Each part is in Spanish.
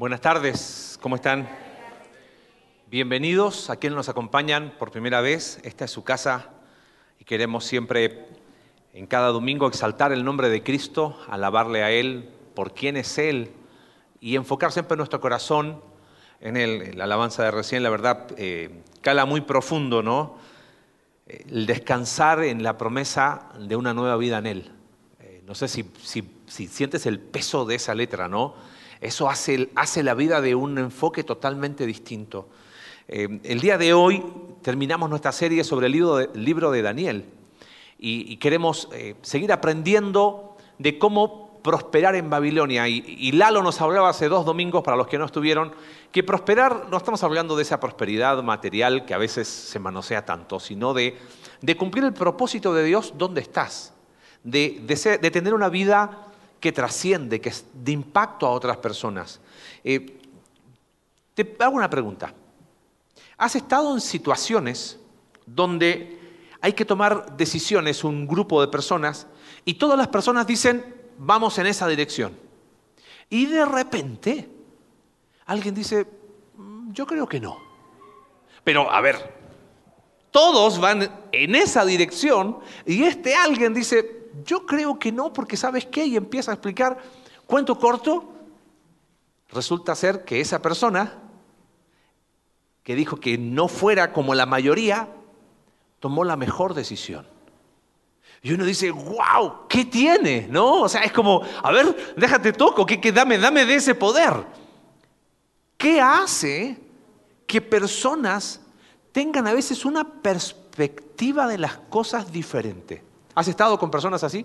Buenas tardes, ¿cómo están? Bienvenidos a quienes nos acompañan por primera vez. Esta es su casa y queremos siempre en cada domingo exaltar el nombre de Cristo, alabarle a Él por quién es Él y enfocar siempre nuestro corazón en Él. La alabanza de recién, la verdad, eh, cala muy profundo, ¿no? El descansar en la promesa de una nueva vida en Él. Eh, no sé si, si sientes el peso de esa letra, ¿no? Eso hace, la vida de un enfoque totalmente distinto. Eh, el día de hoy terminamos nuestra serie sobre el libro de, Daniel y, queremos eh, seguir aprendiendo de cómo prosperar en Babilonia. Y, Lalo nos hablaba hace dos domingos, para los que no estuvieron, que prosperar, no estamos hablando de esa prosperidad material que a veces se manosea tanto, sino de, cumplir el propósito de Dios donde estás, de tener una vida que trasciende, que es de impacto a otras personas. Eh, te hago una pregunta. ¿Has estado en situaciones donde hay que tomar decisiones, un grupo de personas, y todas las personas dicen, vamos en esa dirección? Y de repente, alguien dice, mm, yo creo que no. Pero, a ver, todos van en esa dirección y este alguien dice, yo creo que no, porque sabes qué, y empieza a explicar, cuento corto, resulta ser que esa persona que dijo que no fuera como la mayoría, tomó la mejor decisión. Y uno dice, wow, ¿qué tiene? ¿No? O sea, es como, a ver, déjate toco, que, dame, dame de ese poder. ¿Qué hace que personas tengan a veces una perspectiva de las cosas diferente? ¿Has estado con personas así?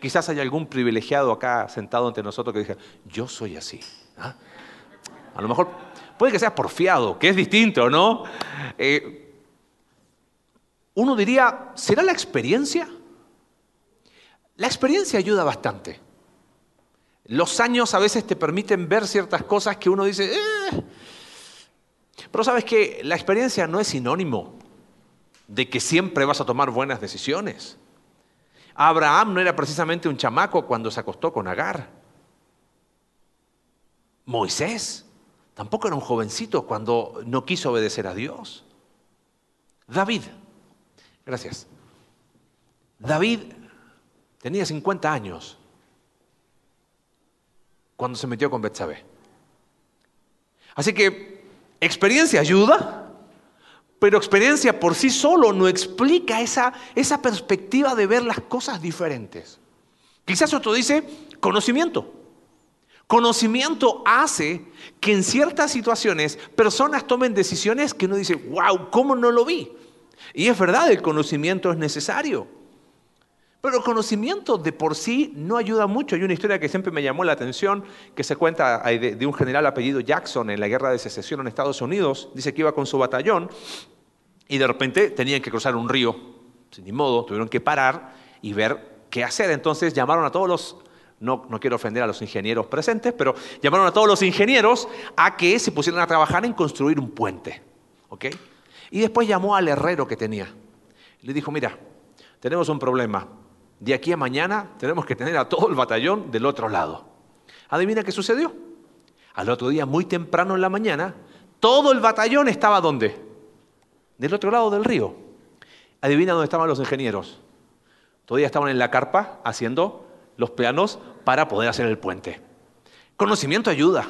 Quizás hay algún privilegiado acá sentado ante nosotros que diga, yo soy así. ¿ah? A lo mejor puede que sea porfiado, que es distinto, ¿no? Eh, uno diría, ¿será la experiencia? La experiencia ayuda bastante. Los años a veces te permiten ver ciertas cosas que uno dice, eh". pero sabes que la experiencia no es sinónimo de que siempre vas a tomar buenas decisiones. Abraham no era precisamente un chamaco cuando se acostó con Agar. Moisés tampoco era un jovencito cuando no quiso obedecer a Dios. David, gracias. David tenía 50 años cuando se metió con Betsabé. Así que experiencia ayuda, pero experiencia por sí solo no explica esa, esa perspectiva de ver las cosas diferentes. Quizás otro dice conocimiento. Conocimiento hace que en ciertas situaciones personas tomen decisiones que uno dice, wow, ¿cómo no lo vi? Y es verdad, el conocimiento es necesario. Pero el conocimiento de por sí no ayuda mucho. Hay una historia que siempre me llamó la atención, que se cuenta de, un general apellido Jackson en la guerra de secesión en Estados Unidos. Dice que iba con su batallón y de repente tenían que cruzar un río. Sin ni modo, tuvieron que parar y ver qué hacer. Entonces llamaron a todos los, no, no quiero ofender a los ingenieros presentes, pero llamaron a todos los ingenieros a que se pusieran a trabajar en construir un puente. ¿ok? Y después llamó al herrero que tenía. Le dijo, mira, tenemos un problema de aquí a mañana tenemos que tener a todo el batallón del otro lado. Adivina qué sucedió. Al otro día, muy temprano en la mañana, todo el batallón estaba ¿dónde? Del otro lado del río. Adivina dónde estaban los ingenieros. Todavía estaban en la carpa haciendo los planos para poder hacer el puente. Conocimiento ayuda,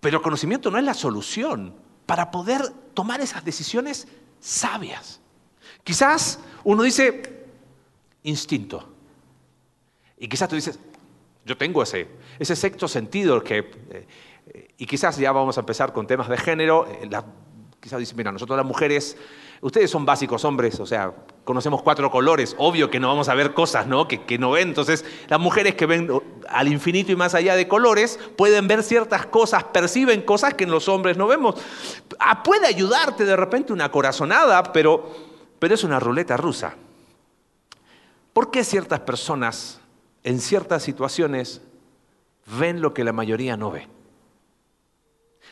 pero conocimiento no es la solución para poder tomar esas decisiones sabias. Quizás uno dice, instinto. Y quizás tú dices, yo tengo ese, ese sexto sentido que, eh, y quizás ya vamos a empezar con temas de género. Eh, quizás dices, mira, nosotros las mujeres, ustedes son básicos hombres, o sea, conocemos cuatro colores, obvio que no vamos a ver cosas ¿no? Que, que no ven. Entonces, las mujeres que ven al infinito y más allá de colores pueden ver ciertas cosas, perciben cosas que en los hombres no vemos. Ah, puede ayudarte de repente una corazonada, pero, pero es una ruleta rusa. ¿Por qué ciertas personas en ciertas situaciones ven lo que la mayoría no ve?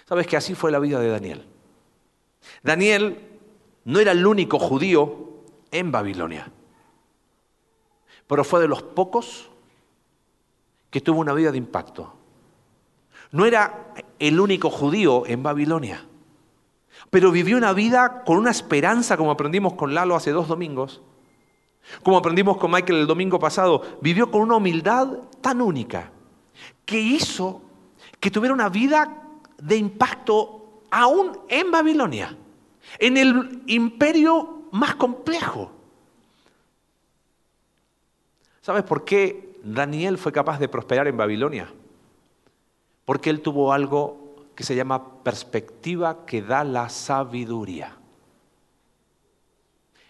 Sabes que así fue la vida de Daniel. Daniel no era el único judío en Babilonia, pero fue de los pocos que tuvo una vida de impacto. No era el único judío en Babilonia, pero vivió una vida con una esperanza, como aprendimos con Lalo hace dos domingos, como aprendimos con Michael el domingo pasado, vivió con una humildad tan única que hizo que tuviera una vida de impacto aún en Babilonia, en el imperio más complejo. ¿Sabes por qué Daniel fue capaz de prosperar en Babilonia? Porque él tuvo algo que se llama perspectiva que da la sabiduría.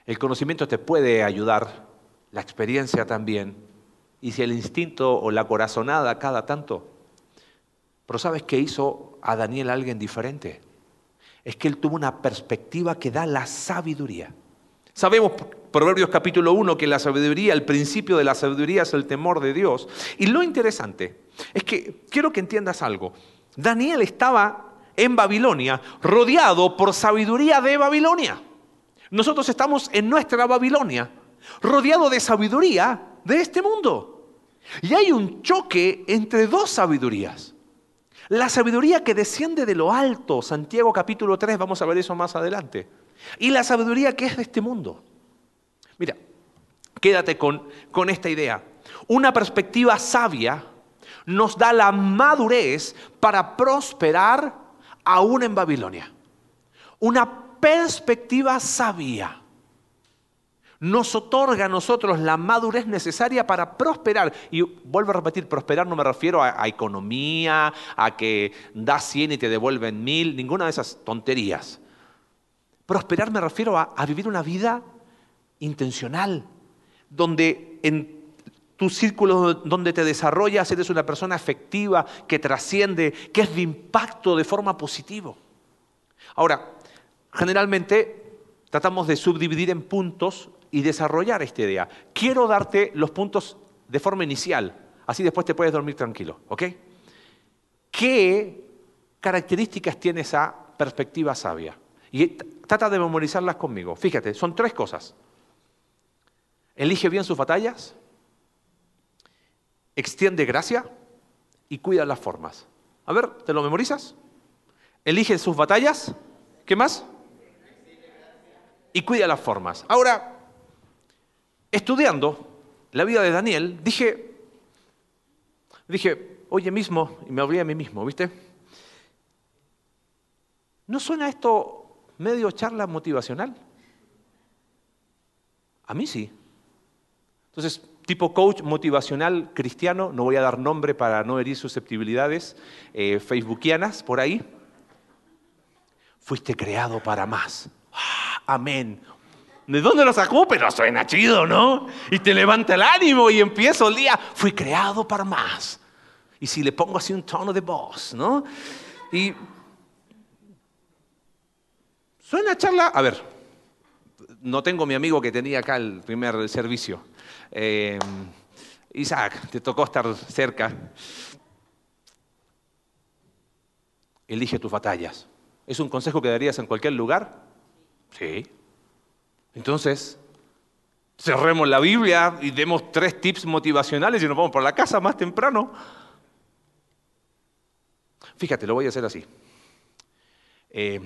El conocimiento te puede ayudar, la experiencia también, y si el instinto o la corazonada cada tanto. Pero ¿sabes qué hizo a Daniel alguien diferente? Es que él tuvo una perspectiva que da la sabiduría. Sabemos, Proverbios capítulo 1, que la sabiduría, el principio de la sabiduría es el temor de Dios. Y lo interesante es que quiero que entiendas algo. Daniel estaba en Babilonia rodeado por sabiduría de Babilonia. Nosotros estamos en nuestra Babilonia, rodeado de sabiduría de este mundo. Y hay un choque entre dos sabidurías. La sabiduría que desciende de lo alto, Santiago capítulo 3, vamos a ver eso más adelante y la sabiduría que es de este mundo. Mira, quédate con, con esta idea. Una perspectiva sabia nos da la madurez para prosperar aún en Babilonia. Una perspectiva sabia nos otorga a nosotros la madurez necesaria para prosperar. Y vuelvo a repetir, prosperar no me refiero a, a, economía, a que das 100 y te devuelven mil, ninguna de esas tonterías. Prosperar me refiero a, vivir una vida intencional, donde en tu círculo donde te desarrollas eres una persona efectiva, que trasciende, que es de impacto de forma positiva. Ahora, generalmente tratamos de subdividir en puntos y desarrollar esta idea. Quiero darte los puntos de forma inicial, así después te puedes dormir tranquilo, ¿ok? ¿Qué características tiene esa perspectiva sabia? Y trata de memorizarlas conmigo. Fíjate, son tres cosas. Elige bien sus batallas, extiende gracia y cuida las formas. A ver, ¿te lo memorizas? Elige sus batallas. ¿Qué más? Y cuida las formas. Ahora, estudiando la vida de Daniel, dije, dije, oye mismo, y me abrí a mí mismo, ¿viste? ¿No suena esto medio charla motivacional? A mí sí. Entonces, tipo coach motivacional cristiano, no voy a dar nombre para no herir susceptibilidades eh, facebookianas por ahí. Fuiste creado para más. Amén. ¿De dónde lo sacó? Pero suena chido, ¿no? Y te levanta el ánimo y empiezo el día. Fui creado para más. Y si le pongo así un tono de voz, ¿no? Y Suena charla, a ver, no tengo mi amigo que tenía acá el primer servicio. Eh, Isaac, te tocó estar cerca. Elige tus batallas. ¿Es un consejo que darías en cualquier lugar? Sí. Entonces, cerremos la Biblia y demos tres tips motivacionales y nos vamos por la casa más temprano. Fíjate, lo voy a hacer así. Eh,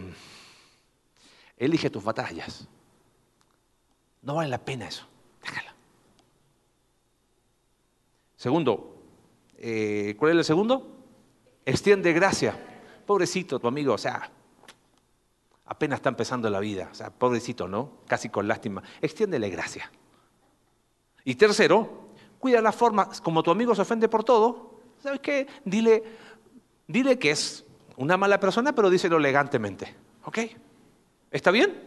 Elige tus batallas. No vale la pena eso. Déjala. Segundo, eh, ¿cuál es el segundo? Extiende gracia. Pobrecito tu amigo, o sea, apenas está empezando la vida. O sea, pobrecito, ¿no? Casi con lástima. Extiéndele gracia. Y tercero, cuida la forma. Como tu amigo se ofende por todo, ¿sabes qué? Dile, dile que es una mala persona, pero díselo elegantemente. ¿Ok? ¿Está bien?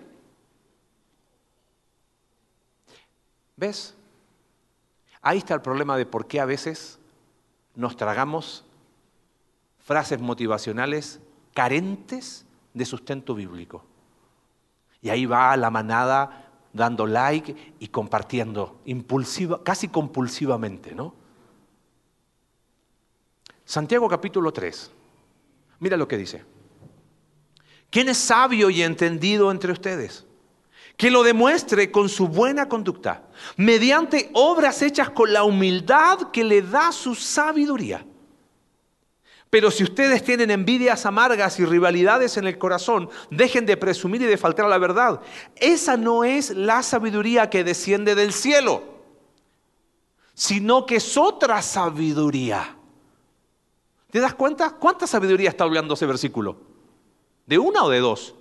¿Ves? Ahí está el problema de por qué a veces nos tragamos frases motivacionales carentes de sustento bíblico. Y ahí va la manada dando like y compartiendo, impulsiva, casi compulsivamente, ¿no? Santiago capítulo 3. Mira lo que dice. ¿Quién es sabio y entendido entre ustedes? Que lo demuestre con su buena conducta, mediante obras hechas con la humildad que le da su sabiduría. Pero si ustedes tienen envidias amargas y rivalidades en el corazón, dejen de presumir y de faltar a la verdad. Esa no es la sabiduría que desciende del cielo, sino que es otra sabiduría. ¿Te das cuenta? ¿Cuánta sabiduría está hablando ese versículo? ¿De una o de dos?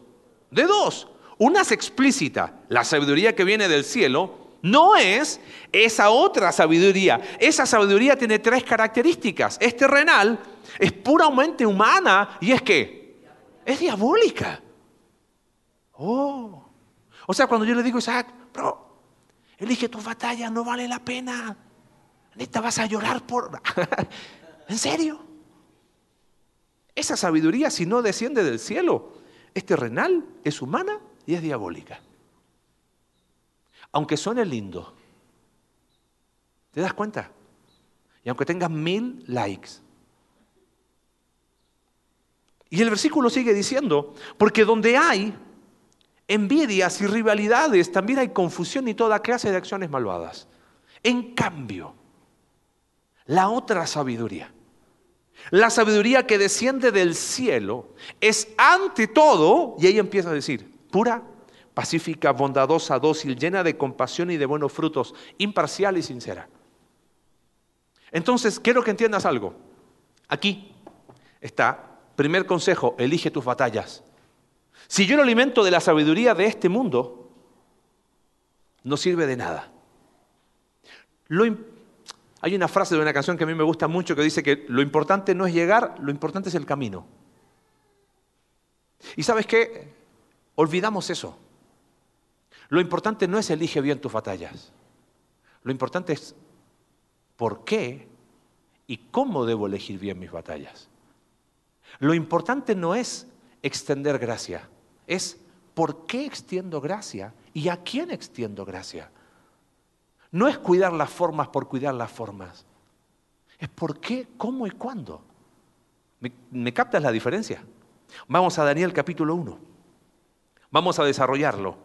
De dos. Una es explícita, la sabiduría que viene del cielo, no es esa otra sabiduría. Esa sabiduría tiene tres características. Es terrenal, es puramente humana y es que es diabólica. Oh. O sea, cuando yo le digo a Isaac, bro, elige tu batalla, no vale la pena. Neta, vas a llorar por... ¿En serio? Esa sabiduría, si no desciende del cielo, es terrenal, es humana y es diabólica. Aunque suene lindo, ¿te das cuenta? Y aunque tengas mil likes. Y el versículo sigue diciendo, porque donde hay envidias y rivalidades, también hay confusión y toda clase de acciones malvadas. En cambio, la otra sabiduría, la sabiduría que desciende del cielo, es ante todo, y ahí empieza a decir, pura, pacífica, bondadosa, dócil, llena de compasión y de buenos frutos, imparcial y sincera. Entonces, quiero que entiendas algo. Aquí está, primer consejo, elige tus batallas. Si yo lo alimento de la sabiduría de este mundo, no sirve de nada. hay una frase de una canción que a mí me gusta mucho que dice que lo importante no es llegar, lo importante es el camino. Y sabes qué? Olvidamos eso. Lo importante no es elige bien tus batallas. Lo importante es por qué y cómo debo elegir bien mis batallas. Lo importante no es extender gracia, es por qué extiendo gracia y a quién extiendo gracia. No es cuidar las formas por cuidar las formas. Es por qué, cómo y cuándo. ¿Me, captas la diferencia? Vamos a Daniel capítulo 1. Vamos a desarrollarlo.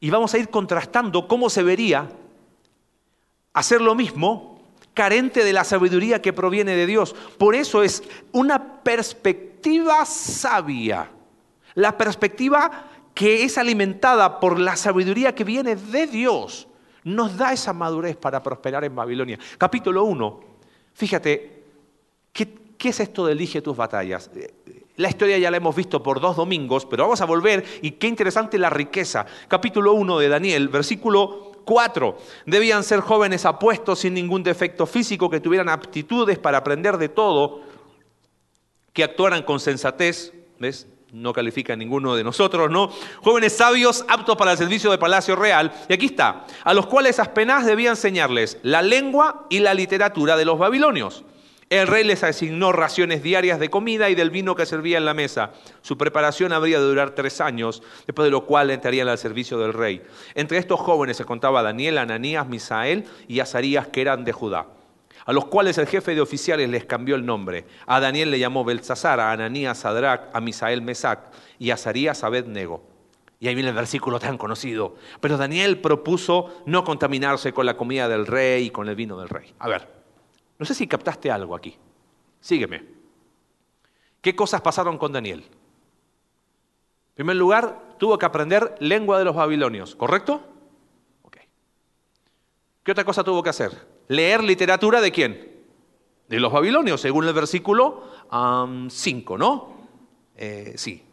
Y vamos a ir contrastando cómo se vería hacer lo mismo carente de la sabiduría que proviene de Dios. Por eso es una perspectiva sabia. La perspectiva que es alimentada por la sabiduría que viene de Dios nos da esa madurez para prosperar en Babilonia. Capítulo 1. Fíjate, ¿qué, ¿qué, es esto de elige tus batallas? La historia ya la hemos visto por dos domingos, pero vamos a volver y qué interesante la riqueza. Capítulo 1 de Daniel, versículo 4. Debían ser jóvenes apuestos sin ningún defecto físico, que tuvieran aptitudes para aprender de todo, que actuaran con sensatez. ¿Ves? No califica a ninguno de nosotros, ¿no? Jóvenes sabios, aptos para el servicio de Palacio Real. Y aquí está, a los cuales apenas debía enseñarles la lengua y la literatura de los babilonios el rey les asignó raciones diarias de comida y del vino que servía en la mesa. Su preparación habría de durar tres años, después de lo cual entrarían al servicio del rey. Entre estos jóvenes se contaba Daniel, Ananías, Misael y Azarías, que eran de Judá, a los cuales el jefe de oficiales les cambió el nombre. A Daniel le llamó Belsasar, a Ananías Sadrach, a Misael Mesac y a Azarías Abednego. Y ahí viene el versículo tan conocido. Pero Daniel propuso no contaminarse con la comida del rey y con el vino del rey. A ver, no sé si captaste algo aquí. Sígueme. ¿Qué cosas pasaron con Daniel? En primer lugar, tuvo que aprender lengua de los babilonios, ¿correcto? ¿Qué otra cosa tuvo que hacer? Leer literatura de quién? De los babilonios, según el versículo 5, ¿no? Eh, sí.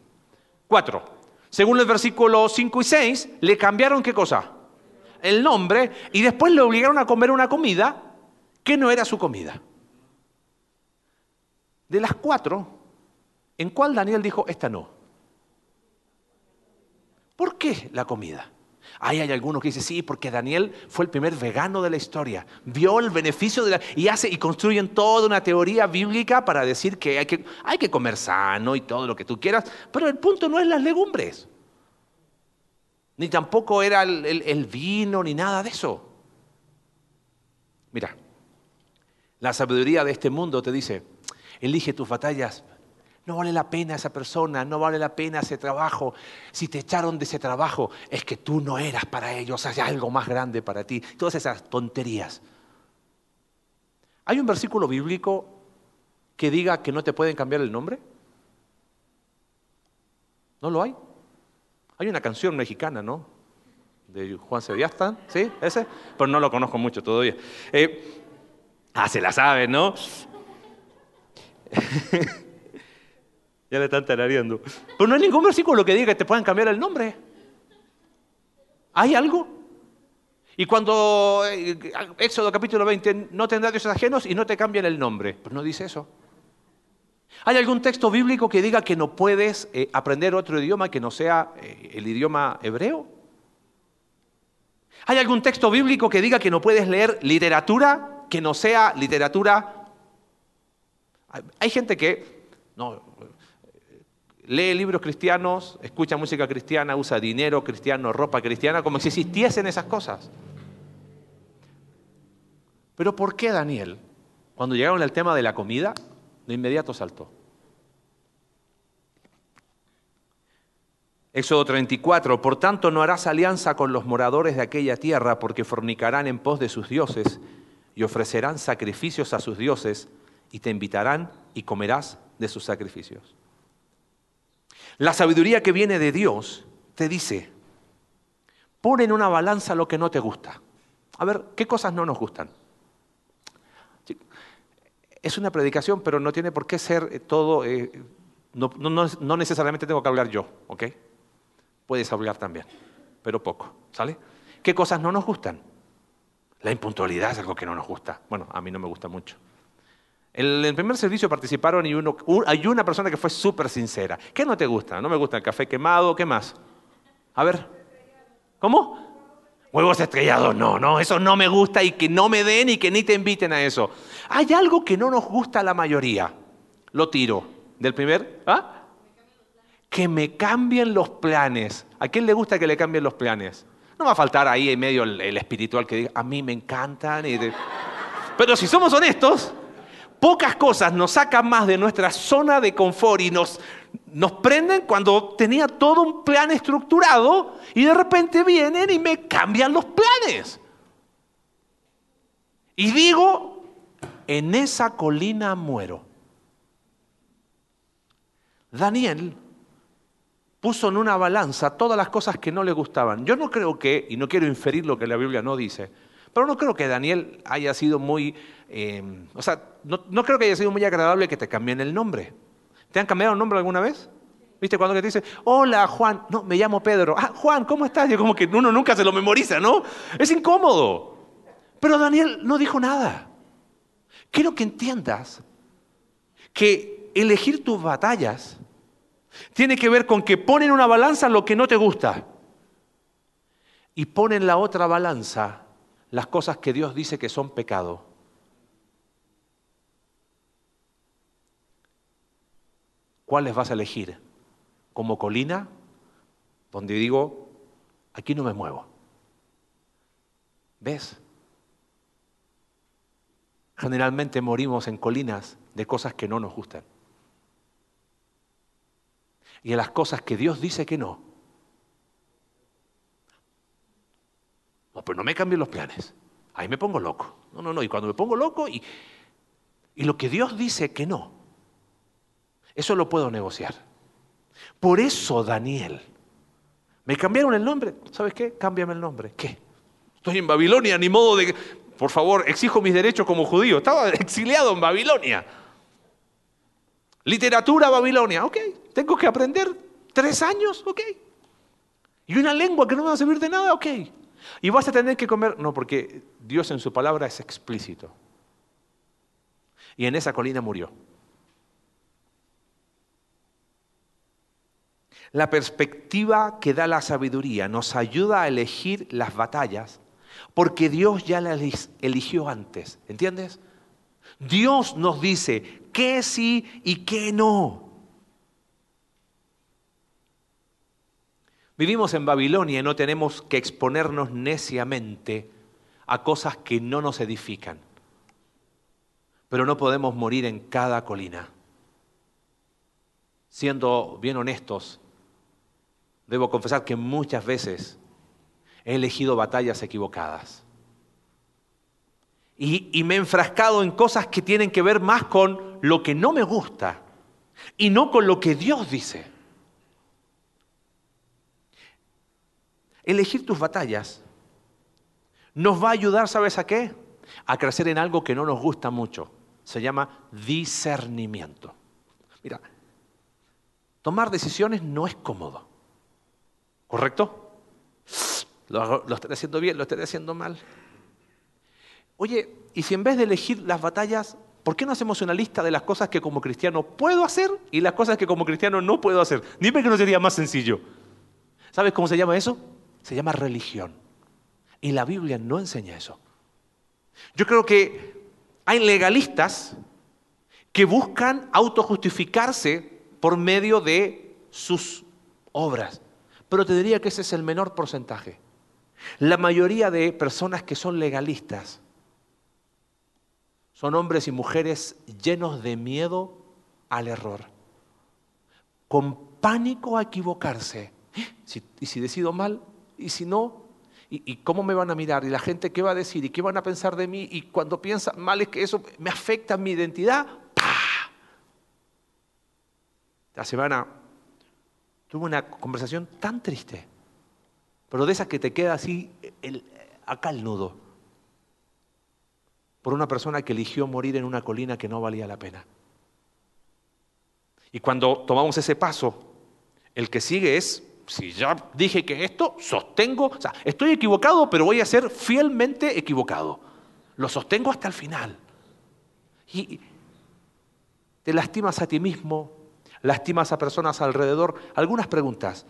4. Según el versículo 5 y 6, le cambiaron qué cosa? El nombre y después le obligaron a comer una comida ¿Qué no era su comida? De las cuatro, ¿en cuál Daniel dijo, esta no? ¿Por qué la comida? Ahí hay algunos que dicen, sí, porque Daniel fue el primer vegano de la historia. Vio el beneficio de la... Y, hace, y construyen toda una teoría bíblica para decir que hay, que hay que comer sano y todo lo que tú quieras. Pero el punto no es las legumbres. Ni tampoco era el vino, ni nada de eso. Mira, la sabiduría de este mundo te dice, elige tus batallas. No vale la pena esa persona, no vale la pena ese trabajo. Si te echaron de ese trabajo, es que tú no eras para ellos, hay algo más grande para ti. Todas esas tonterías. Hay un versículo bíblico que diga que no te pueden cambiar el nombre? ¿No lo hay? Hay una canción mexicana, ¿no? De Juan Sebastián, ¿sí? ¿Ese? Pero no lo conozco mucho todavía. Eh, ah, se la sabe, ¿no? ya le están tarareando. Pero no hay ningún versículo que diga que te puedan cambiar el nombre. ¿Hay algo? Y cuando eh, Éxodo capítulo 20, no tendrás dioses ajenos y no te cambian el nombre. Pues no dice eso. ¿Hay algún texto bíblico que diga que no puedes eh, aprender otro idioma que no sea eh, el idioma hebreo? ¿Hay algún texto bíblico que diga que no puedes leer literatura que no sea literatura? Hay gente que lee libros cristianos, escucha música cristiana, usa dinero cristiano, ropa cristiana, como si existiesen esas cosas. Pero ¿por qué Daniel, cuando llegaron al tema de la comida, de inmediato saltó? Éxodo 34, por tanto no harás alianza con los moradores de aquella tierra porque fornicarán en pos de sus dioses y ofrecerán sacrificios a sus dioses y te invitarán y comerás de sus sacrificios. La sabiduría que viene de Dios te dice, pon en una balanza lo que no te gusta. A ver, ¿qué cosas no nos gustan? Es una predicación, pero no tiene por qué ser todo, eh, no, no, necesariamente tengo que hablar yo, ¿ok? Puedes hablar también, pero poco, ¿sale? ¿Qué cosas no nos gustan? La impuntualidad es algo que no nos gusta. Bueno, a mí no me gusta mucho. En el primer servicio participaron y uno, hay una persona que fue súper sincera. ¿Qué no te gusta? No me gusta el café quemado, ¿qué más? A ver. ¿Cómo? Huevos estrellados, no, no, eso no me gusta y que no me den y que ni te inviten a eso. Hay algo que no nos gusta a la mayoría. Lo tiro. Del primer, ¿ah? Que me cambien los planes. ¿A quién le gusta que le cambien los planes? No va a faltar ahí en medio el, espiritual que diga, a mí me encantan. Pero si somos honestos, pocas cosas nos sacan más de nuestra zona de confort y nos, nos prenden cuando tenía todo un plan estructurado y de repente vienen y me cambian los planes. Y digo, en esa colina muero. Daniel puso en una balanza todas las cosas que no le gustaban. Yo no creo que, y no quiero inferir lo que la Biblia no dice, pero no creo que Daniel haya sido muy, eh, o sea, no, creo que haya sido muy agradable que te cambien el nombre. ¿Te han cambiado el nombre alguna vez? ¿Viste cuando te dice, hola Juan, no, me llamo Pedro, ah, Juan, ¿cómo estás? Yo como que uno nunca se lo memoriza, ¿no? Es incómodo. Pero Daniel no dijo nada. Quiero que entiendas que elegir tus batallas tiene que ver con que ponen una balanza lo que no te gusta y ponen la otra balanza las cosas que Dios dice que son pecado. ¿Cuáles vas a elegir? ¿Como colina? Donde digo, aquí no me muevo. ¿Ves? Generalmente morimos en colinas de cosas que no nos gustan. Y en las cosas que Dios dice que no, No, pero no me cambien los planes. Ahí me pongo loco. No, no, no. Y cuando me pongo loco y, y lo que Dios dice que no, eso lo puedo negociar. Por eso Daniel, me cambiaron el nombre. ¿Sabes qué? Cámbiame el nombre. ¿Qué? Estoy en Babilonia, ni modo de... Por favor, exijo mis derechos como judío. Estaba exiliado en Babilonia. Literatura Babilonia. Ok, tengo que aprender tres años. Ok. Y una lengua que no me va a servir de nada. Ok. Y vas a tener que comer, no, porque Dios en su palabra es explícito. Y en esa colina murió. La perspectiva que da la sabiduría nos ayuda a elegir las batallas porque Dios ya las eligió antes. ¿Entiendes? Dios nos dice qué sí y qué no. Vivimos en Babilonia y no tenemos que exponernos neciamente a cosas que no nos edifican. Pero no podemos morir en cada colina. Siendo bien honestos, debo confesar que muchas veces he elegido batallas equivocadas. Y, me he enfrascado en cosas que tienen que ver más con lo que no me gusta y no con lo que Dios dice. Elegir tus batallas nos va a ayudar, ¿sabes a qué? A crecer en algo que no nos gusta mucho. Se llama discernimiento. Mira, tomar decisiones no es cómodo. ¿Correcto? Lo, lo estoy haciendo bien, lo estoy haciendo mal. Oye, y si en vez de elegir las batallas, ¿por qué no hacemos una lista de las cosas que como cristiano puedo hacer y las cosas que como cristiano no puedo hacer? Dime que no sería más sencillo. ¿Sabes cómo se llama eso? Se llama religión. Y la Biblia no enseña eso. Yo creo que hay legalistas que buscan autojustificarse por medio de sus obras. Pero te diría que ese es el menor porcentaje. La mayoría de personas que son legalistas son hombres y mujeres llenos de miedo al error, con pánico a equivocarse. ¿Eh? ¿Y si decido mal? ¿Y si no? ¿Y, cómo me van a mirar? ¿Y la gente qué va a decir? ¿Y qué van a pensar de mí? Y cuando piensan mal es que eso me afecta a mi identidad. ¡Pah! La semana tuve una conversación tan triste, pero de esas que te queda así acá el nudo, por una persona que eligió morir en una colina que no valía la pena. Y cuando tomamos ese paso, el que sigue es si ya dije que esto, sostengo, o sea, estoy equivocado, pero voy a ser fielmente equivocado. Lo sostengo hasta el final. Y te lastimas a ti mismo, lastimas a personas alrededor. Algunas preguntas.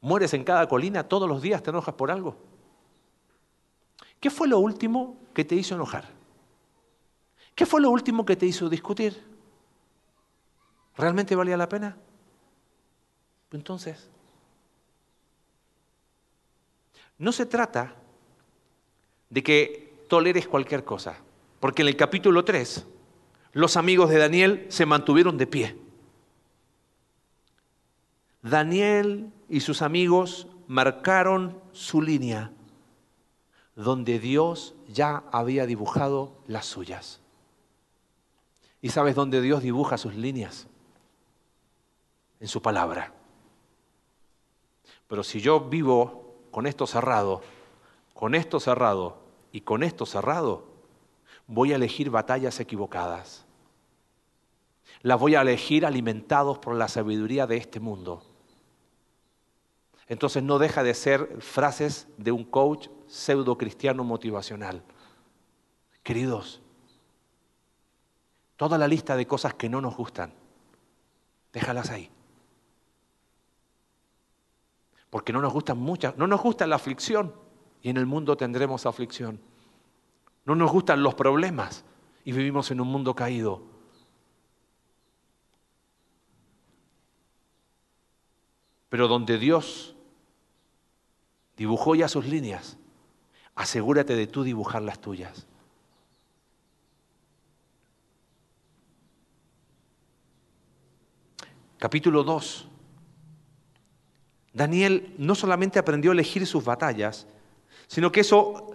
¿Mueres en cada colina todos los días? ¿Te enojas por algo? ¿Qué fue lo último que te hizo enojar? ¿Qué fue lo último que te hizo discutir? ¿Realmente valía la pena? Entonces, no se trata de que toleres cualquier cosa, porque en el capítulo 3 los amigos de Daniel se mantuvieron de pie. Daniel y sus amigos marcaron su línea donde Dios ya había dibujado las suyas. ¿Y sabes dónde Dios dibuja sus líneas? En su palabra. Pero si yo vivo con esto cerrado, con esto cerrado y con esto cerrado, voy a elegir batallas equivocadas. Las voy a elegir alimentados por la sabiduría de este mundo. Entonces no deja de ser frases de un coach pseudo cristiano motivacional. Queridos, toda la lista de cosas que no nos gustan, déjalas ahí porque no nos gustan muchas, no nos gusta la aflicción y en el mundo tendremos aflicción. No nos gustan los problemas y vivimos en un mundo caído. Pero donde Dios dibujó ya sus líneas, asegúrate de tú dibujar las tuyas. Capítulo 2 Daniel no solamente aprendió a elegir sus batallas, sino que eso,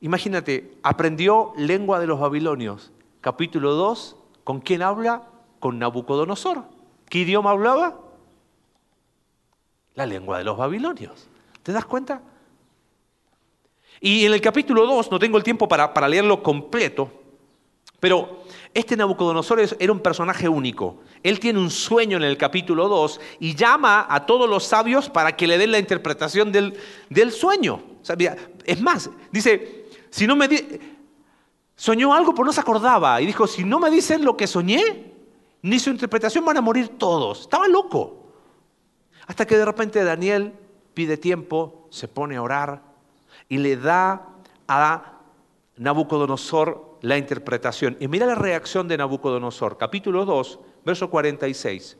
imagínate, aprendió lengua de los babilonios. Capítulo 2, ¿con quién habla? Con Nabucodonosor. ¿Qué idioma hablaba? La lengua de los babilonios. ¿Te das cuenta? Y en el capítulo 2, no tengo el tiempo para, para leerlo completo, pero este Nabucodonosor era un personaje único. Él tiene un sueño en el capítulo 2 y llama a todos los sabios para que le den la interpretación del, sueño. es más, dice, si no me soñó algo pero no se acordaba y dijo, si no me dicen lo que soñé, ni su interpretación van a morir todos. Estaba loco. Hasta que de repente Daniel pide tiempo, se pone a orar y le da a Nabucodonosor la interpretación. Y mira la reacción de Nabucodonosor, capítulo 2, verso 46.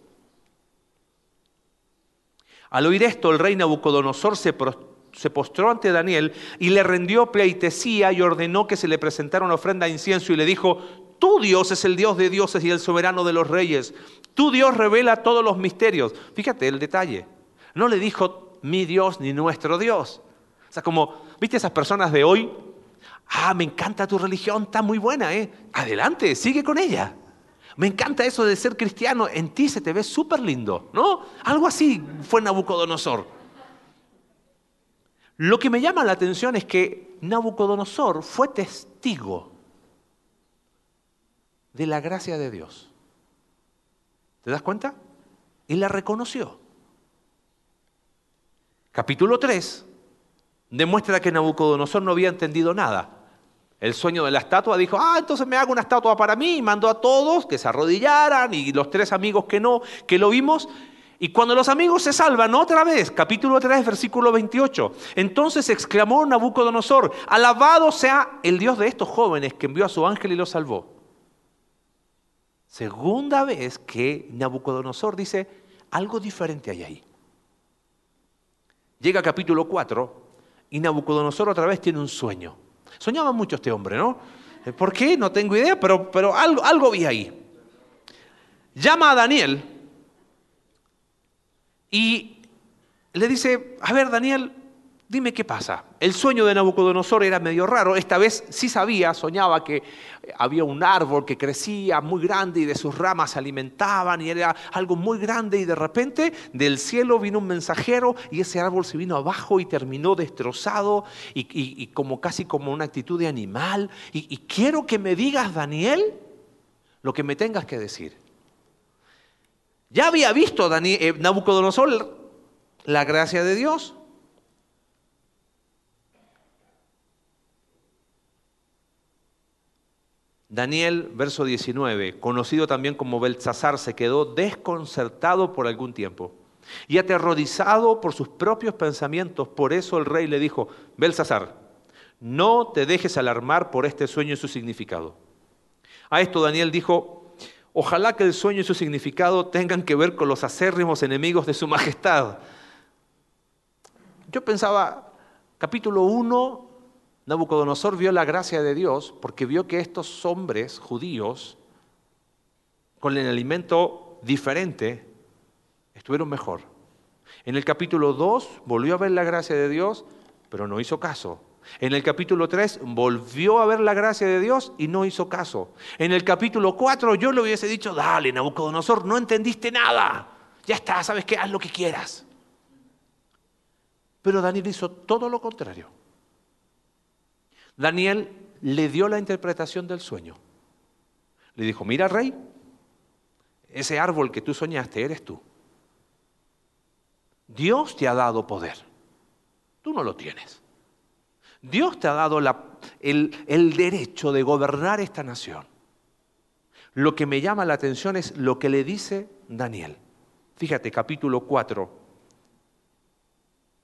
Al oír esto, el rey Nabucodonosor se, postró ante Daniel y le rendió pleitesía y ordenó que se le presentara una ofrenda de incienso y le dijo, tu Dios es el Dios de dioses y el soberano de los reyes. Tu Dios revela todos los misterios. Fíjate el detalle. No le dijo mi Dios ni nuestro Dios. O sea, como, ¿viste esas personas de hoy Ah, me encanta tu religión, está muy buena, ¿eh? Adelante, sigue con ella. Me encanta eso de ser cristiano, en ti se te ve súper lindo, ¿no? Algo así fue Nabucodonosor. Lo que me llama la atención es que Nabucodonosor fue testigo de la gracia de Dios. ¿Te das cuenta? Y la reconoció. Capítulo 3 demuestra que Nabucodonosor no había entendido nada. El sueño de la estatua dijo, ah, entonces me hago una estatua para mí y mandó a todos que se arrodillaran y los tres amigos que no, que lo vimos. Y cuando los amigos se salvan otra vez, capítulo 3, versículo 28, entonces exclamó Nabucodonosor, alabado sea el Dios de estos jóvenes que envió a su ángel y los salvó. Segunda vez que Nabucodonosor dice, algo diferente hay ahí. Llega capítulo 4 y Nabucodonosor otra vez tiene un sueño. Soñaba mucho este hombre, ¿no? Eh, ¿Por qué? No tengo idea, pero, pero algo, algo vi ahí. Llama a Daniel y le dice, a ver Daniel, Dime qué pasa. El sueño de Nabucodonosor era medio raro. Esta vez sí sabía, soñaba que había un árbol que crecía muy grande y de sus ramas se alimentaban y era algo muy grande y de repente del cielo vino un mensajero y ese árbol se vino abajo y terminó destrozado y, como casi como una actitud de animal. Y, quiero que me digas, Daniel, lo que me tengas que decir. Ya había visto Daniel, eh, Nabucodonosor la gracia de Dios. Daniel, verso 19, conocido también como Belsasar, se quedó desconcertado por algún tiempo y aterrorizado por sus propios pensamientos. Por eso el rey le dijo, Belsasar, no te dejes alarmar por este sueño y su significado. A esto Daniel dijo, ojalá que el sueño y su significado tengan que ver con los acérrimos enemigos de su majestad. Yo pensaba, capítulo 1, Nabucodonosor vio la gracia de Dios porque vio que estos hombres judíos, con el alimento diferente, estuvieron mejor. En el capítulo 2 volvió a ver la gracia de Dios, pero no hizo caso. En el capítulo 3 volvió a ver la gracia de Dios y no hizo caso. En el capítulo 4 yo le hubiese dicho, dale, Nabucodonosor, no entendiste nada. Ya está, sabes qué, haz lo que quieras. Pero Daniel hizo todo lo contrario. Daniel le dio la interpretación del sueño. Le dijo, mira rey, ese árbol que tú soñaste eres tú. Dios te ha dado poder. Tú no lo tienes. Dios te ha dado el, el derecho de gobernar esta nación. Lo que me llama la atención es lo que le dice Daniel. Fíjate, capítulo 4,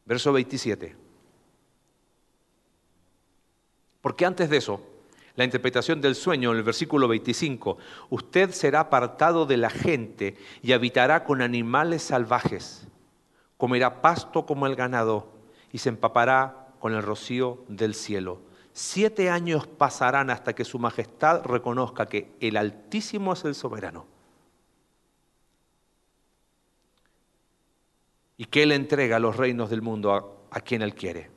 verso 27. Porque antes de eso, la interpretación del sueño en el versículo 25, usted será apartado de la gente y habitará con animales salvajes, comerá pasto como el ganado y se empapará con el rocío del cielo. Siete años pasarán hasta que su majestad reconozca que el Altísimo es el soberano y que Él entrega los reinos del mundo a, a quien Él quiere.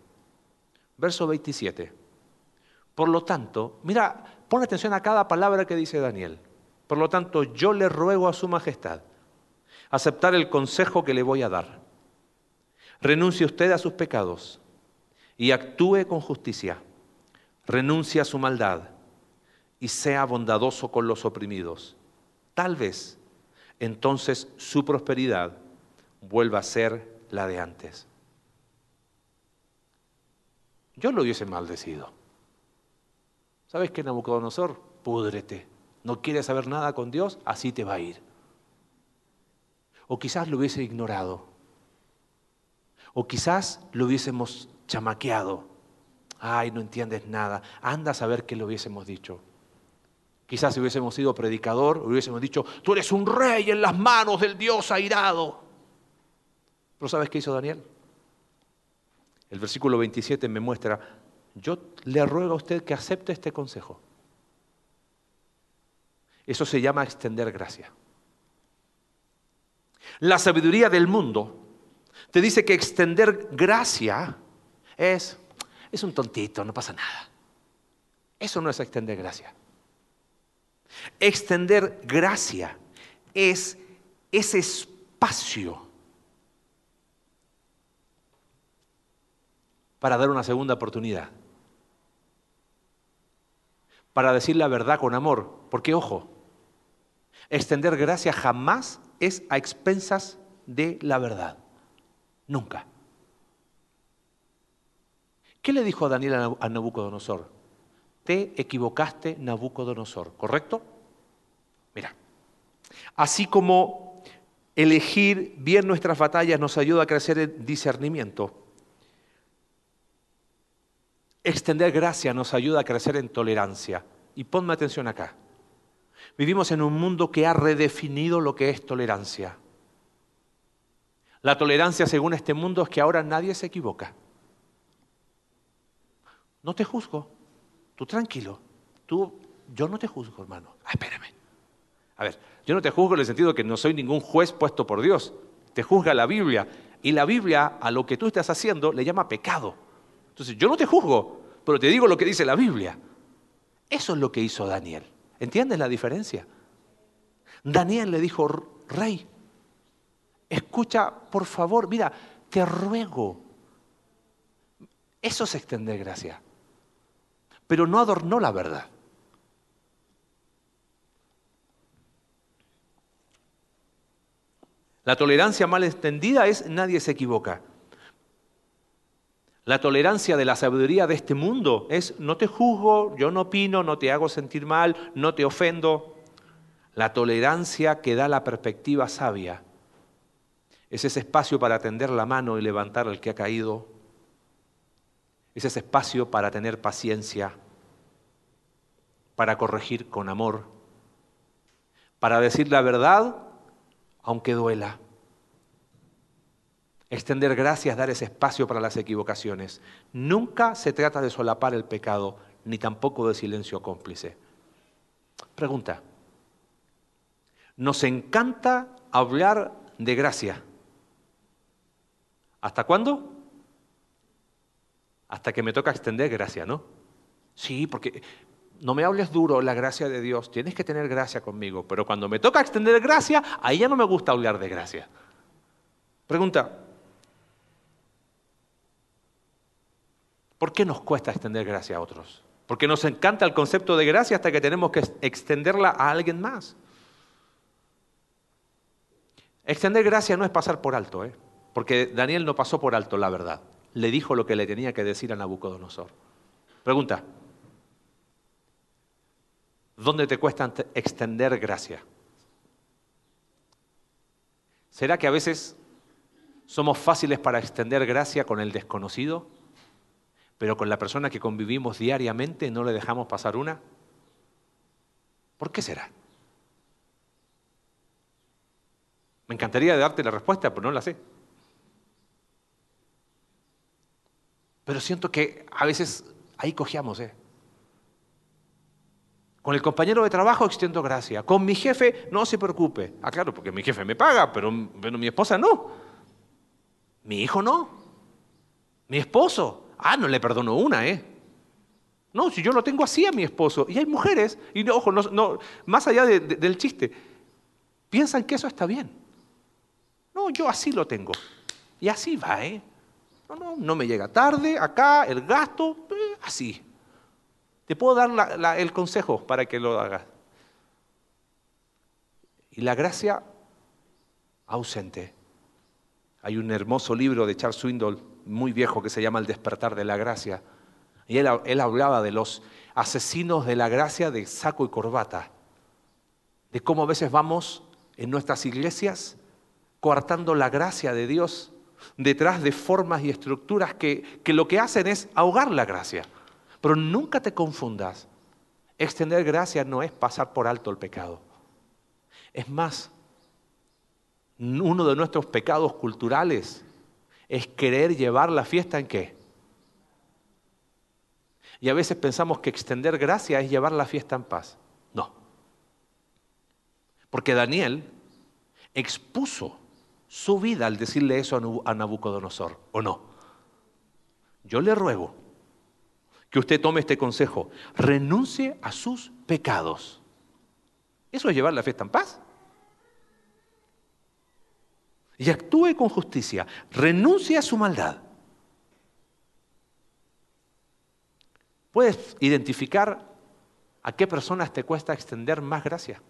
Verso 27. Por lo tanto, mira, pon atención a cada palabra que dice Daniel. Por lo tanto, yo le ruego a su majestad aceptar el consejo que le voy a dar. Renuncie usted a sus pecados y actúe con justicia. Renuncie a su maldad y sea bondadoso con los oprimidos. Tal vez entonces su prosperidad vuelva a ser la de antes. Yo lo hubiese maldecido. ¿Sabes qué, Nabucodonosor? Púdrete. No quieres saber nada con Dios, así te va a ir. O quizás lo hubiese ignorado. O quizás lo hubiésemos chamaqueado. Ay, no entiendes nada. Anda a saber qué le hubiésemos dicho. Quizás si hubiésemos sido predicador, hubiésemos dicho, tú eres un rey en las manos del Dios airado. Pero ¿sabes qué hizo Daniel? El versículo 27 me muestra yo le ruego a usted que acepte este consejo. Eso se llama extender gracia. La sabiduría del mundo te dice que extender gracia es, es un tontito, no pasa nada. Eso no es extender gracia. Extender gracia es ese espacio para dar una segunda oportunidad. Para decir la verdad con amor. Porque, ojo, extender gracia jamás es a expensas de la verdad. Nunca. ¿Qué le dijo a Daniel a Nabucodonosor? Te equivocaste, Nabucodonosor, ¿correcto? Mira, así como elegir bien nuestras batallas nos ayuda a crecer en discernimiento, extender gracia nos ayuda a crecer en tolerancia. Y ponme atención acá. Vivimos en un mundo que ha redefinido lo que es tolerancia. La tolerancia según este mundo es que ahora nadie se equivoca. No te juzgo. Tú tranquilo. Tú, yo no te juzgo, hermano. Ah, espérame. A ver, yo no te juzgo en el sentido de que no soy ningún juez puesto por Dios. Te juzga la Biblia. Y la Biblia a lo que tú estás haciendo le llama pecado. Entonces, yo no te juzgo, pero te digo lo que dice la Biblia. Eso es lo que hizo Daniel. ¿Entiendes la diferencia? Daniel le dijo, rey, escucha, por favor, mira, te ruego. Eso es extender gracia pero no adornó la verdad. La tolerancia mal extendida es nadie se equivoca. La tolerancia de la sabiduría de este mundo es no te juzgo, yo no opino, no te hago sentir mal, no te ofendo. La tolerancia que da la perspectiva sabia es ese espacio para tender la mano y levantar al que ha caído, es ese espacio para tener paciencia, para corregir con amor, para decir la verdad aunque duela. Extender gracias, dar ese espacio para las equivocaciones. Nunca se trata de solapar el pecado, ni tampoco de silencio cómplice. Pregunta. Nos encanta hablar de gracia. ¿Hasta cuándo? hasta que me toca extender gracia, ¿no? Sí, porque no me hables duro la gracia de Dios, tienes que tener gracia conmigo, pero cuando me toca extender gracia, ahí ya no me gusta hablar de gracia. Pregunta, ¿por qué nos cuesta extender gracia a otros? Porque nos encanta el concepto de gracia hasta que tenemos que extenderla a alguien más. Extender gracia no es pasar por alto, ¿eh? porque Daniel no pasó por alto la verdad le dijo lo que le tenía que decir a Nabucodonosor. Pregunta, ¿dónde te cuesta extender gracia? ¿Será que a veces somos fáciles para extender gracia con el desconocido, pero con la persona que convivimos diariamente no le dejamos pasar una? ¿Por qué será? Me encantaría darte la respuesta, pero no la sé. Pero siento que a veces ahí cojeamos, ¿eh? Con el compañero de trabajo extiendo gracia. Con mi jefe, no se preocupe. Ah, claro, porque mi jefe me paga, pero, pero mi esposa no. Mi hijo no. Mi esposo. Ah, no le perdono una, ¿eh? No, si yo lo tengo así a mi esposo. Y hay mujeres, y ojo, no, más allá del chiste, piensan que eso está bien. No, yo así lo tengo. Y así va, ¿eh? No, no, no me llega tarde, acá el gasto, eh, así. Te puedo dar el consejo para que lo hagas. Y la gracia ausente. Hay un hermoso libro de Charles Swindoll, muy viejo, que se llama El despertar de la gracia. Y él, él hablaba de los asesinos de la gracia de saco y corbata. De cómo a veces vamos en nuestras iglesias coartando la gracia de Dios detrás de formas y estructuras que, que lo que hacen es ahogar la gracia. Pero nunca te confundas. Extender gracia no es pasar por alto el pecado. Es más, uno de nuestros pecados culturales es querer llevar la fiesta en qué. Y a veces pensamos que extender gracia es llevar la fiesta en paz. No. Porque Daniel expuso su vida al decirle eso a Nabucodonosor, ¿o no? Yo le ruego que usted tome este consejo. Renuncie a sus pecados. ¿Eso es llevar la fiesta en paz? Y actúe con justicia. Renuncie a su maldad. ¿Puedes identificar a qué personas te cuesta extender más gracia?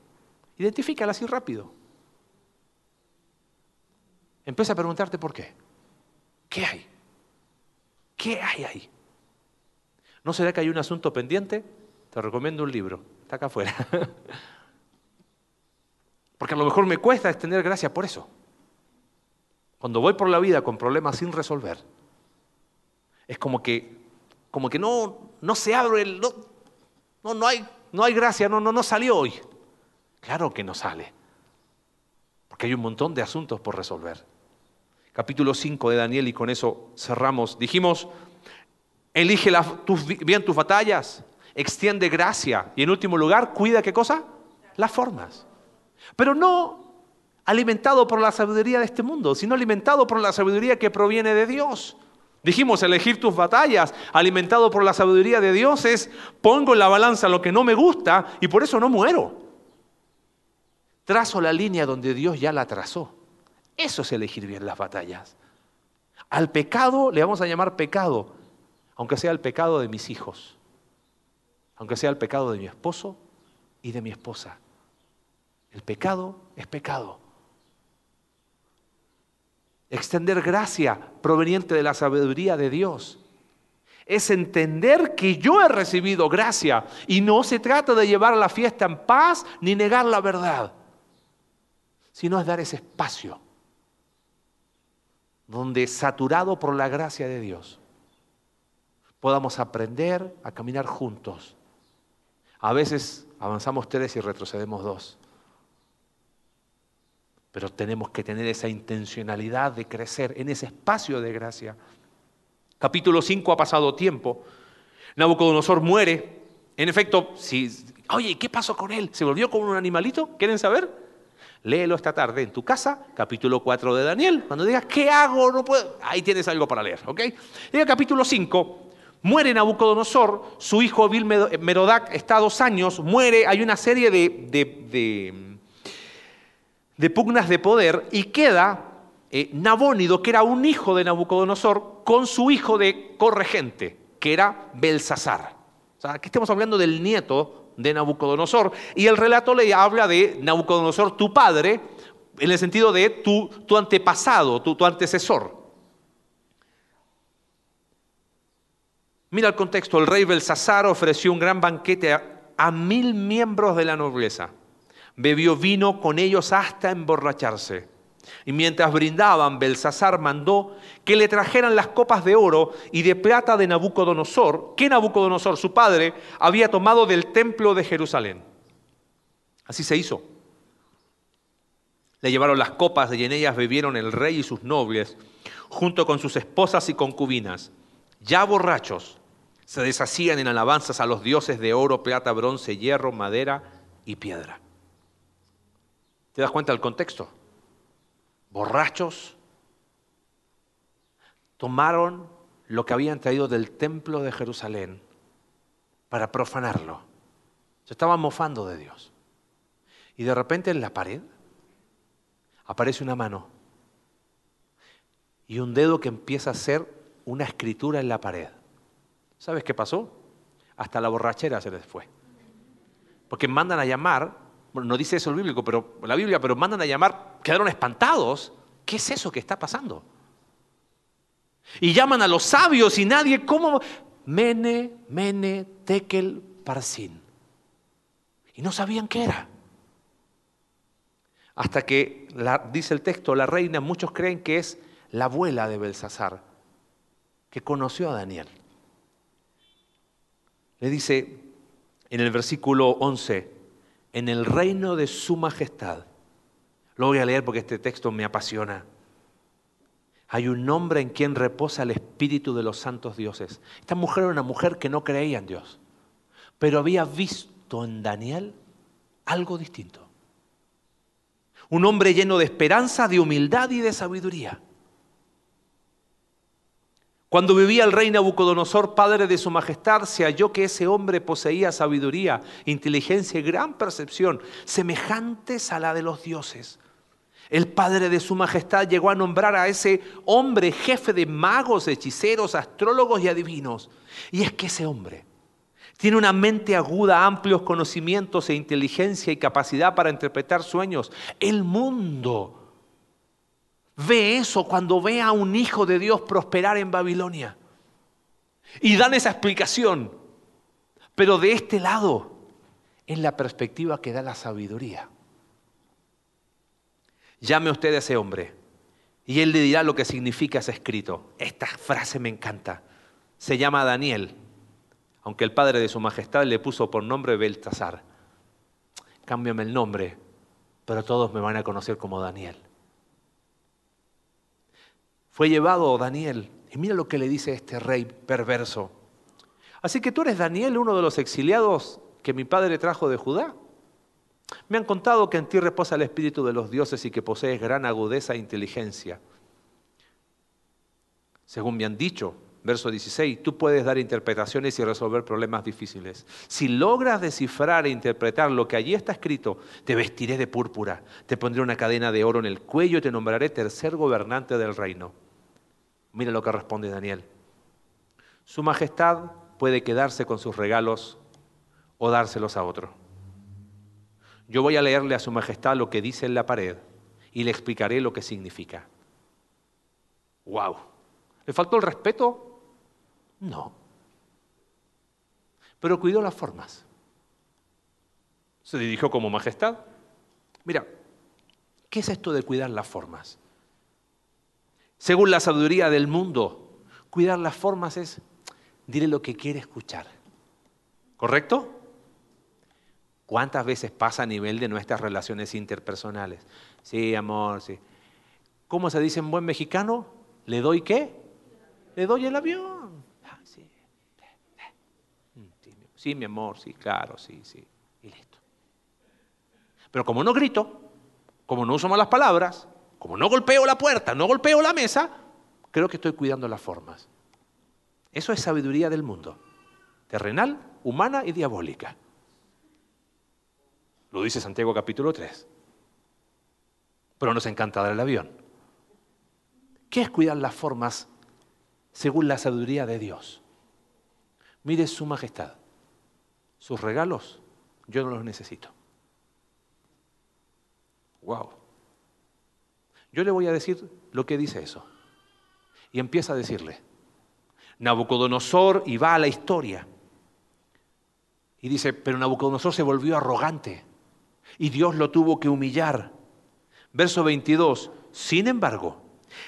Identifícala así rápido. Empieza a preguntarte por qué. ¿Qué hay? ¿Qué hay ahí? ¿No será que hay un asunto pendiente? Te recomiendo un libro. Está acá afuera. Porque a lo mejor me cuesta extender gracia por eso. Cuando voy por la vida con problemas sin resolver, es como que, como que no, no se abre el... No, no, hay, no hay gracia, no, no, no salió hoy. Claro que no sale. Porque hay un montón de asuntos por resolver capítulo 5 de Daniel, y con eso cerramos. Dijimos, elige bien tus batallas, extiende gracia, y en último lugar, cuida qué cosa? Las formas. Pero no alimentado por la sabiduría de este mundo, sino alimentado por la sabiduría que proviene de Dios. Dijimos, elegir tus batallas, alimentado por la sabiduría de Dios, es pongo en la balanza lo que no me gusta y por eso no muero. Trazo la línea donde Dios ya la trazó. Eso es elegir bien las batallas. Al pecado le vamos a llamar pecado, aunque sea el pecado de mis hijos, aunque sea el pecado de mi esposo y de mi esposa. El pecado es pecado. Extender gracia proveniente de la sabiduría de Dios es entender que yo he recibido gracia y no se trata de llevar la fiesta en paz ni negar la verdad, sino es dar ese espacio donde saturado por la gracia de Dios podamos aprender a caminar juntos. A veces avanzamos tres y retrocedemos dos. Pero tenemos que tener esa intencionalidad de crecer en ese espacio de gracia. Capítulo 5 ha pasado tiempo. Nabucodonosor muere. En efecto, si, oye, ¿qué pasó con él? ¿Se volvió como un animalito? ¿Quieren saber? Léelo esta tarde en tu casa, capítulo 4 de Daniel. Cuando digas, ¿qué hago? No puedo. Ahí tienes algo para leer, ¿ok? En el capítulo 5, muere Nabucodonosor, su hijo Vil Merodac está dos años, muere, hay una serie de, de, pugnas de poder y queda eh, Nabónido, que era un hijo de Nabucodonosor, con su hijo de corregente, que era Belsasar. O sea, aquí estamos hablando del nieto de Nabucodonosor. Y el relato le habla de Nabucodonosor, tu padre, en el sentido de tu, tu antepasado, tu, tu antecesor. Mira el contexto, el rey Belsasar ofreció un gran banquete a mil miembros de la nobleza. Bebió vino con ellos hasta emborracharse. Y mientras brindaban, Belsasar mandó que le trajeran las copas de oro y de plata de Nabucodonosor, que Nabucodonosor, su padre, había tomado del templo de Jerusalén. Así se hizo. Le llevaron las copas y en ellas bebieron el rey y sus nobles, junto con sus esposas y concubinas. Ya borrachos, se deshacían en alabanzas a los dioses de oro, plata, bronce, hierro, madera y piedra. ¿Te das cuenta del contexto? borrachos, tomaron lo que habían traído del templo de Jerusalén para profanarlo. Se estaban mofando de Dios. Y de repente en la pared aparece una mano y un dedo que empieza a hacer una escritura en la pared. ¿Sabes qué pasó? Hasta la borrachera se les fue. Porque mandan a llamar bueno, no dice eso el bíblico, pero la Biblia, pero mandan a llamar, quedaron espantados. ¿Qué es eso que está pasando? Y llaman a los sabios y nadie, ¿cómo? Mene, mene, tekel, parsin. Y no sabían qué era. Hasta que, dice el texto, la reina, muchos creen que es la abuela de Belsasar, que conoció a Daniel. Le dice en el versículo 11, en el reino de su majestad. Lo voy a leer porque este texto me apasiona. Hay un nombre en quien reposa el espíritu de los santos dioses. Esta mujer era una mujer que no creía en Dios, pero había visto en Daniel algo distinto. Un hombre lleno de esperanza, de humildad y de sabiduría. Cuando vivía el rey Nabucodonosor, padre de su majestad, se halló que ese hombre poseía sabiduría, inteligencia y gran percepción, semejantes a la de los dioses. El padre de su majestad llegó a nombrar a ese hombre jefe de magos, hechiceros, astrólogos y adivinos. Y es que ese hombre tiene una mente aguda, amplios conocimientos e inteligencia y capacidad para interpretar sueños. El mundo ve eso cuando ve a un hijo de Dios prosperar en Babilonia. Y dan esa explicación. Pero de este lado, en la perspectiva que da la sabiduría. Llame usted a ese hombre y él le dirá lo que significa ese escrito. Esta frase me encanta. Se llama Daniel, aunque el padre de su majestad le puso por nombre Beltasar. Cámbiame el nombre, pero todos me van a conocer como Daniel. Fue llevado Daniel, y mira lo que le dice este rey perverso. Así que tú eres Daniel, uno de los exiliados que mi padre trajo de Judá. Me han contado que en ti reposa el espíritu de los dioses y que posees gran agudeza e inteligencia. Según me han dicho, verso 16, tú puedes dar interpretaciones y resolver problemas difíciles. Si logras descifrar e interpretar lo que allí está escrito, te vestiré de púrpura, te pondré una cadena de oro en el cuello y te nombraré tercer gobernante del reino. Mira lo que responde Daniel. Su majestad puede quedarse con sus regalos o dárselos a otro. Yo voy a leerle a Su Majestad lo que dice en la pared y le explicaré lo que significa. ¡Wow! ¿Le faltó el respeto? No. Pero cuidó las formas. Se dirigió como majestad. Mira, ¿qué es esto de cuidar las formas? Según la sabiduría del mundo, cuidar las formas es dile lo que quiere escuchar. ¿Correcto? ¿Cuántas veces pasa a nivel de nuestras relaciones interpersonales? Sí, amor, sí. ¿Cómo se dice en buen mexicano? ¿Le doy qué? Le doy el avión. Ah, sí. Sí, mi amor, sí, claro, sí, sí. Y listo. Pero como no grito, como no uso malas palabras, como no golpeo la puerta, no golpeo la mesa, creo que estoy cuidando las formas. Eso es sabiduría del mundo, terrenal, humana y diabólica. Lo dice Santiago capítulo 3. Pero nos encanta dar el avión. ¿Qué es cuidar las formas según la sabiduría de Dios? Mire su majestad. Sus regalos yo no los necesito. Wow. Yo le voy a decir lo que dice eso. Y empieza a decirle. Nabucodonosor y va a la historia. Y dice, pero Nabucodonosor se volvió arrogante y Dios lo tuvo que humillar. Verso 22, sin embargo,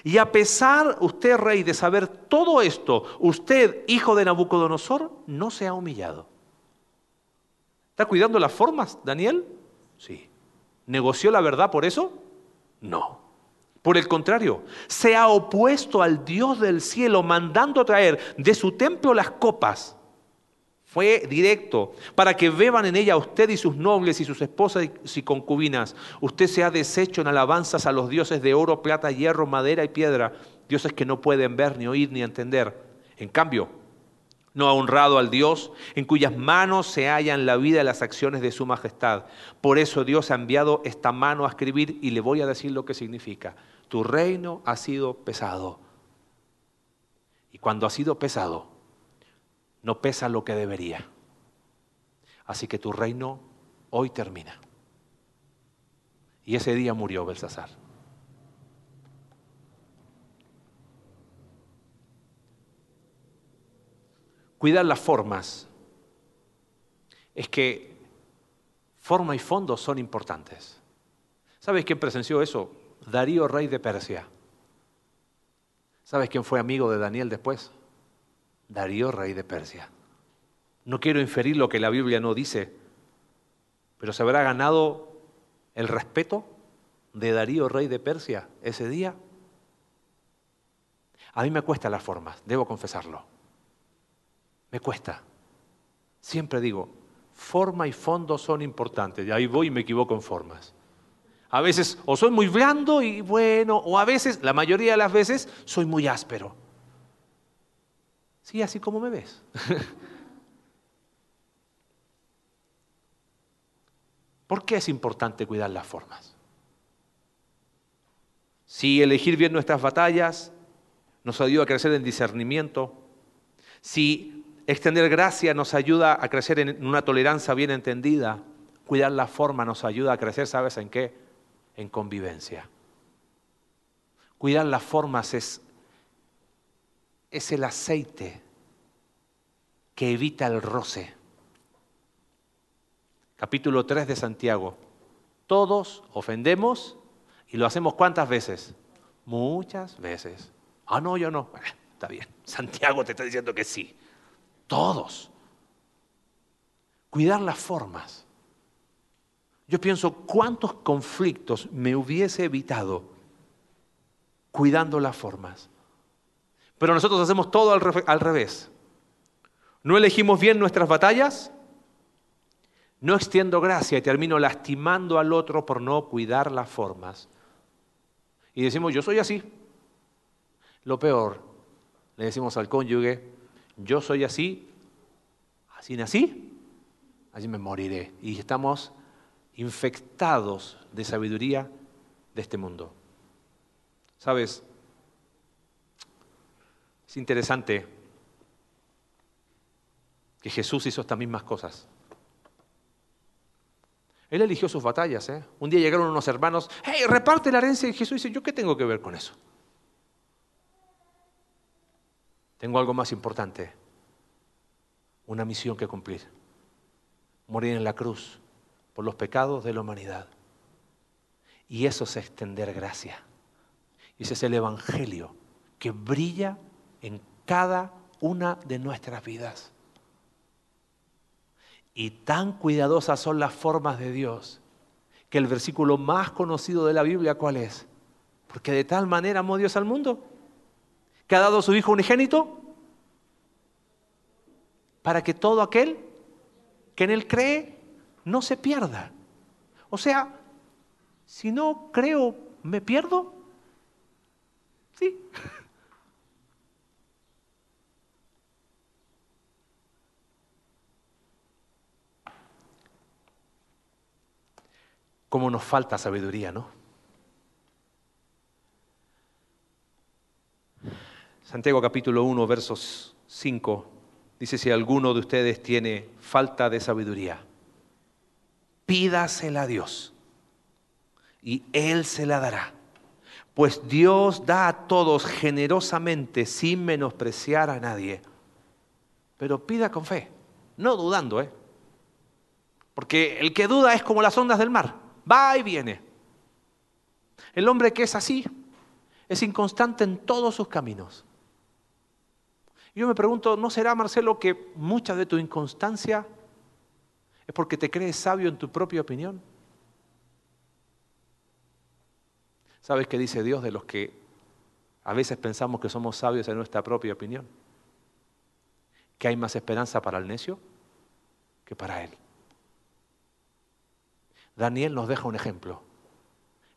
y a pesar usted, rey, de saber todo esto, usted, hijo de Nabucodonosor, no se ha humillado. ¿Está cuidando las formas, Daniel? Sí. ¿Negoció la verdad por eso? No. Por el contrario, se ha opuesto al Dios del cielo mandando traer de su templo las copas fue directo, para que beban en ella usted y sus nobles y sus esposas y concubinas. Usted se ha deshecho en alabanzas a los dioses de oro, plata, hierro, madera y piedra, dioses que no pueden ver, ni oír, ni entender. En cambio, no ha honrado al Dios en cuyas manos se hallan la vida y las acciones de su majestad. Por eso Dios ha enviado esta mano a escribir y le voy a decir lo que significa. Tu reino ha sido pesado. Y cuando ha sido pesado, no pesa lo que debería. Así que tu reino hoy termina. Y ese día murió Belsasar. Cuidar las formas es que forma y fondo son importantes. ¿Sabes quién presenció eso? Darío, rey de Persia. ¿Sabes quién fue amigo de Daniel después? Darío, rey de Persia. No quiero inferir lo que la Biblia no dice, pero se habrá ganado el respeto de Darío, rey de Persia, ese día. A mí me cuesta las formas, debo confesarlo. Me cuesta. Siempre digo, forma y fondo son importantes. Y ahí voy y me equivoco en formas. A veces o soy muy blando y bueno, o a veces, la mayoría de las veces, soy muy áspero. Sí, así como me ves. ¿Por qué es importante cuidar las formas? Si elegir bien nuestras batallas nos ayuda a crecer en discernimiento, si extender gracia nos ayuda a crecer en una tolerancia bien entendida, cuidar la forma nos ayuda a crecer, ¿sabes en qué? En convivencia. Cuidar las formas es, es el aceite que evita el roce. Capítulo 3 de Santiago. Todos ofendemos y lo hacemos cuántas veces? Muchas veces. Ah, no, yo no. está bien. Santiago te está diciendo que sí. Todos. Cuidar las formas. Yo pienso cuántos conflictos me hubiese evitado cuidando las formas. Pero nosotros hacemos todo al, revés. No elegimos bien nuestras batallas, no extiendo gracia y termino lastimando al otro por no cuidar las formas. Y decimos, yo soy así. Lo peor, le decimos al cónyuge, yo soy así, así nací, así me moriré. Y estamos infectados de sabiduría de este mundo. ¿Sabes? Es interesante que Jesús hizo estas mismas cosas. Él eligió sus batallas. ¿eh? Un día llegaron unos hermanos, hey, reparte la herencia. Y Jesús dice, ¿yo qué tengo que ver con eso? Tengo algo más importante, una misión que cumplir. Morir en la cruz por los pecados de la humanidad. Y eso es extender gracia. Y ese es el Evangelio que brilla en cada una de nuestras vidas. Y tan cuidadosas son las formas de Dios que el versículo más conocido de la Biblia, ¿cuál es? Porque de tal manera amó Dios al mundo que ha dado a su Hijo unigénito para que todo aquel que en Él cree no se pierda. O sea, si no creo, ¿me pierdo? Sí. Cómo nos falta sabiduría, ¿no? Santiago capítulo 1, versos 5, dice, si alguno de ustedes tiene falta de sabiduría, pídasela a Dios y Él se la dará. Pues Dios da a todos generosamente sin menospreciar a nadie. Pero pida con fe, no dudando, ¿eh? Porque el que duda es como las ondas del mar va y viene. El hombre que es así es inconstante en todos sus caminos. Yo me pregunto, ¿no será, Marcelo, que mucha de tu inconstancia es porque te crees sabio en tu propia opinión? ¿Sabes qué dice Dios de los que a veces pensamos que somos sabios en nuestra propia opinión? Que hay más esperanza para el necio que para él. Daniel nos deja un ejemplo.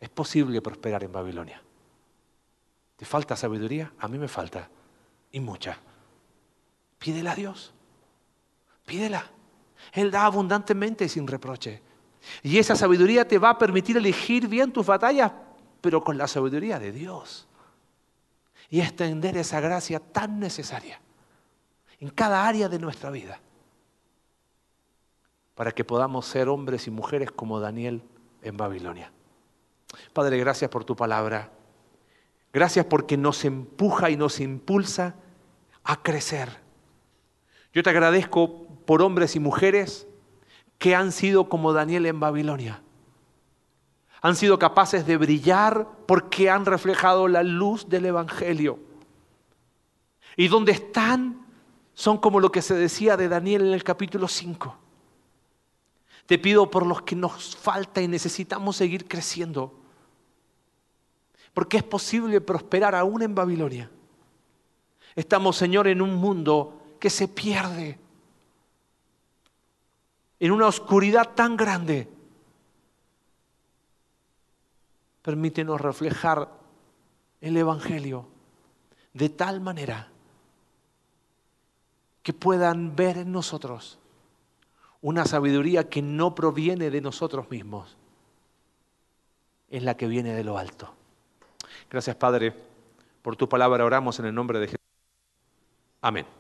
Es posible prosperar en Babilonia. ¿Te falta sabiduría? A mí me falta. Y mucha. Pídela a Dios. Pídela. Él da abundantemente y sin reproche. Y esa sabiduría te va a permitir elegir bien tus batallas, pero con la sabiduría de Dios. Y extender esa gracia tan necesaria en cada área de nuestra vida para que podamos ser hombres y mujeres como Daniel en Babilonia. Padre, gracias por tu palabra. Gracias porque nos empuja y nos impulsa a crecer. Yo te agradezco por hombres y mujeres que han sido como Daniel en Babilonia. Han sido capaces de brillar porque han reflejado la luz del Evangelio. Y donde están son como lo que se decía de Daniel en el capítulo 5 te pido por los que nos falta y necesitamos seguir creciendo. Porque es posible prosperar aún en Babilonia. Estamos, Señor, en un mundo que se pierde. En una oscuridad tan grande. Permítenos reflejar el Evangelio de tal manera que puedan ver en nosotros una sabiduría que no proviene de nosotros mismos, es la que viene de lo alto. Gracias Padre, por tu palabra oramos en el nombre de Jesús. Amén.